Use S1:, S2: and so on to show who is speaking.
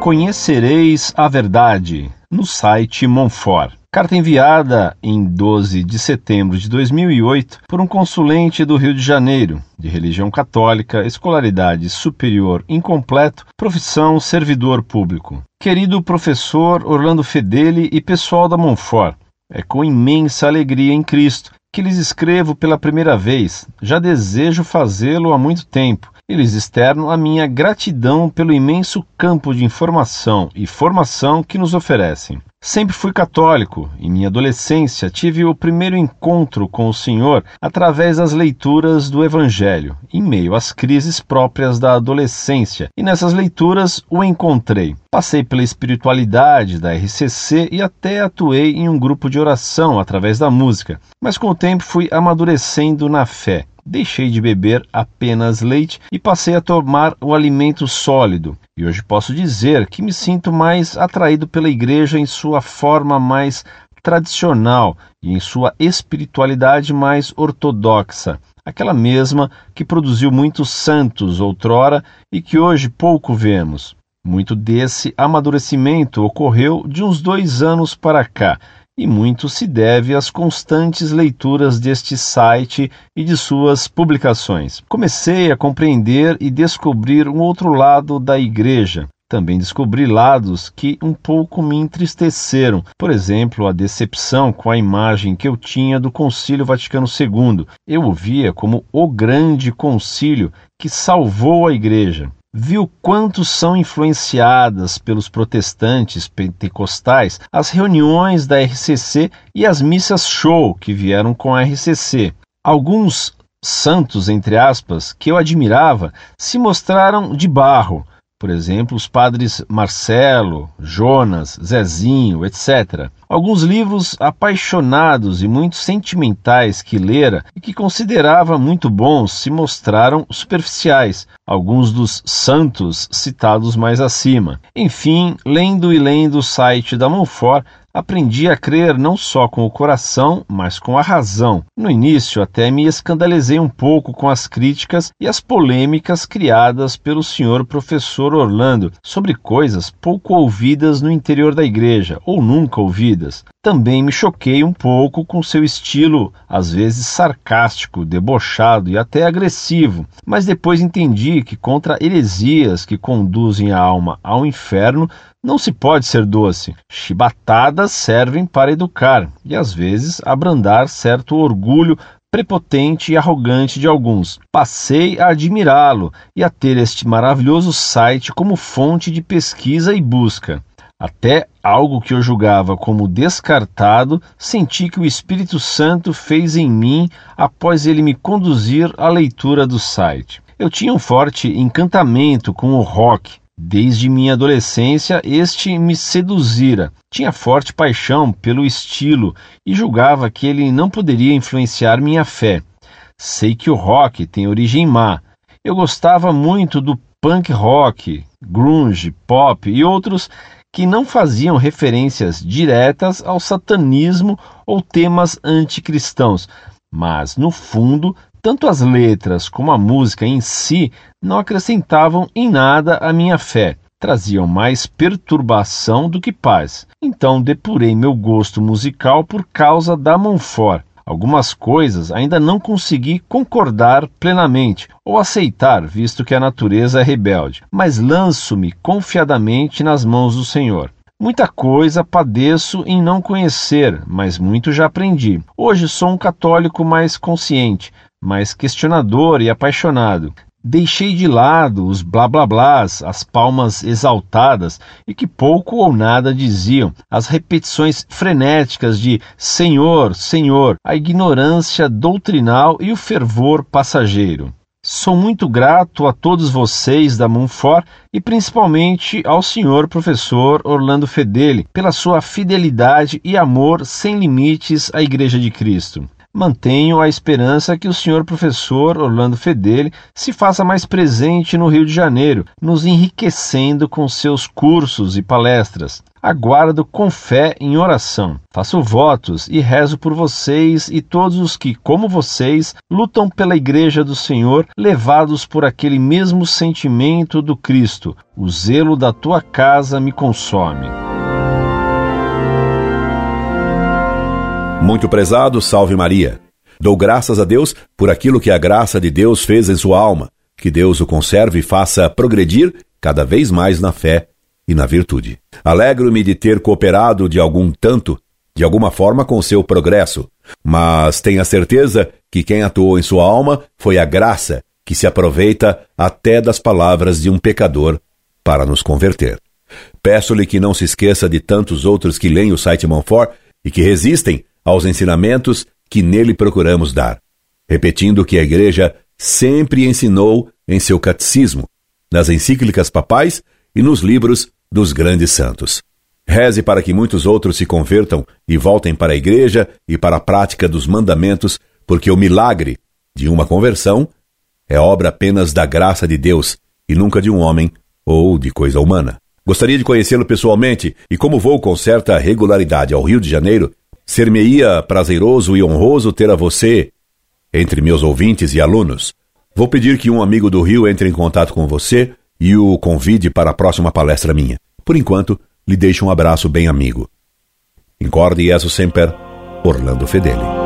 S1: Conhecereis a Verdade, no site Monfort. Carta enviada em 12 de setembro de 2008 por um consulente do Rio de Janeiro, de religião católica, escolaridade superior incompleto, profissão servidor público. Querido professor Orlando Fedeli e pessoal da Monfort, é com imensa alegria em Cristo que lhes escrevo pela primeira vez. Já desejo fazê-lo há muito tempo e lhes externo a minha gratidão pelo imenso campo de informação e formação que nos oferecem. Sempre fui católico. Em minha adolescência, tive o primeiro encontro com o Senhor através das leituras do Evangelho, em meio às crises próprias da adolescência, e nessas leituras o encontrei. Passei pela espiritualidade da RCC e até atuei em um grupo de oração através da música, mas com o tempo fui amadurecendo na fé deixei de beber apenas leite e passei a tomar o alimento sólido. E hoje posso dizer que me sinto mais atraído pela igreja em sua forma mais tradicional e em sua espiritualidade mais ortodoxa, aquela mesma que produziu muitos santos outrora e que hoje pouco vemos. Muito desse amadurecimento ocorreu de uns dois anos para cá e muito se deve às constantes leituras deste site e de suas publicações. Comecei a compreender e descobrir um outro lado da Igreja. Também descobri lados que um pouco me entristeceram, por exemplo, a decepção com a imagem que eu tinha do Concílio Vaticano II. Eu o via como o grande concílio que salvou a Igreja viu quanto são influenciadas pelos protestantes pentecostais as reuniões da RCC e as missas show que vieram com a RCC. Alguns santos, entre aspas, que eu admirava, se mostraram de barro, por exemplo, os padres Marcelo, Jonas, Zezinho, etc. Alguns livros apaixonados e muito sentimentais que lera e que considerava muito bons se mostraram superficiais, alguns dos santos citados mais acima. Enfim, lendo e lendo o site da Monfort, aprendi a crer não só com o coração, mas com a razão. No início, até me escandalizei um pouco com as críticas e as polêmicas criadas pelo senhor professor Orlando sobre coisas pouco ouvidas no interior da igreja, ou nunca ouvidas. Também me choquei um pouco com seu estilo, às vezes sarcástico, debochado e até agressivo, mas depois entendi que contra heresias que conduzem a alma ao inferno não se pode ser doce. Chibatadas servem para educar e às vezes abrandar certo orgulho prepotente e arrogante de alguns. Passei a admirá-lo e a ter este maravilhoso site como fonte de pesquisa e busca. Até algo que eu julgava como descartado, senti que o Espírito Santo fez em mim após ele me conduzir à leitura do site. Eu tinha um forte encantamento com o rock, Desde minha adolescência, este me seduzira. Tinha forte paixão pelo estilo e julgava que ele não poderia influenciar minha fé. Sei que o rock tem origem má. Eu gostava muito do punk rock, grunge, pop e outros que não faziam referências diretas ao satanismo ou temas anticristãos, mas no fundo tanto as letras como a música em si não acrescentavam em nada à minha fé, traziam mais perturbação do que paz. Então depurei meu gosto musical por causa da Monfort. Algumas coisas ainda não consegui concordar plenamente ou aceitar, visto que a natureza é rebelde, mas lanço-me confiadamente nas mãos do Senhor. Muita coisa padeço em não conhecer, mas muito já aprendi. Hoje sou um católico mais consciente, mais questionador e apaixonado. Deixei de lado os blá blá blás, as palmas exaltadas e que pouco ou nada diziam, as repetições frenéticas de Senhor, Senhor, a ignorância doutrinal e o fervor passageiro. Sou muito grato a todos vocês da Monfort e principalmente ao senhor professor Orlando Fedeli pela sua fidelidade e amor sem limites à Igreja de Cristo. Mantenho a esperança que o senhor professor Orlando Fedeli se faça mais presente no Rio de Janeiro, nos enriquecendo com seus cursos e palestras. Aguardo com fé em oração. Faço votos e rezo por vocês e todos os que, como vocês, lutam pela Igreja do Senhor, levados por aquele mesmo sentimento do Cristo. O zelo da tua casa me consome.
S2: Muito prezado, salve Maria. Dou graças a Deus por aquilo que a graça de Deus fez em sua alma. Que Deus o conserve e faça progredir cada vez mais na fé e na virtude. Alegro-me de ter cooperado de algum tanto, de alguma forma, com seu progresso, mas tenha certeza que quem atuou em sua alma foi a graça que se aproveita até das palavras de um pecador para nos converter. Peço-lhe que não se esqueça de tantos outros que leem o site Monfort e que resistem aos ensinamentos que nele procuramos dar, repetindo o que a Igreja sempre ensinou em seu catecismo, nas encíclicas papais e nos livros dos grandes santos. Reze para que muitos outros se convertam e voltem para a Igreja e para a prática dos mandamentos, porque o milagre de uma conversão é obra apenas da graça de Deus e nunca de um homem ou de coisa humana. Gostaria de conhecê-lo pessoalmente e, como vou com certa regularidade ao Rio de Janeiro, Ser-me-ia prazeroso e honroso ter a você entre meus ouvintes e alunos. Vou pedir que um amigo do Rio entre em contato com você e o convide para a próxima palestra minha. Por enquanto, lhe deixo um abraço bem amigo. Incorde Jesus Semper, Orlando Fedeli.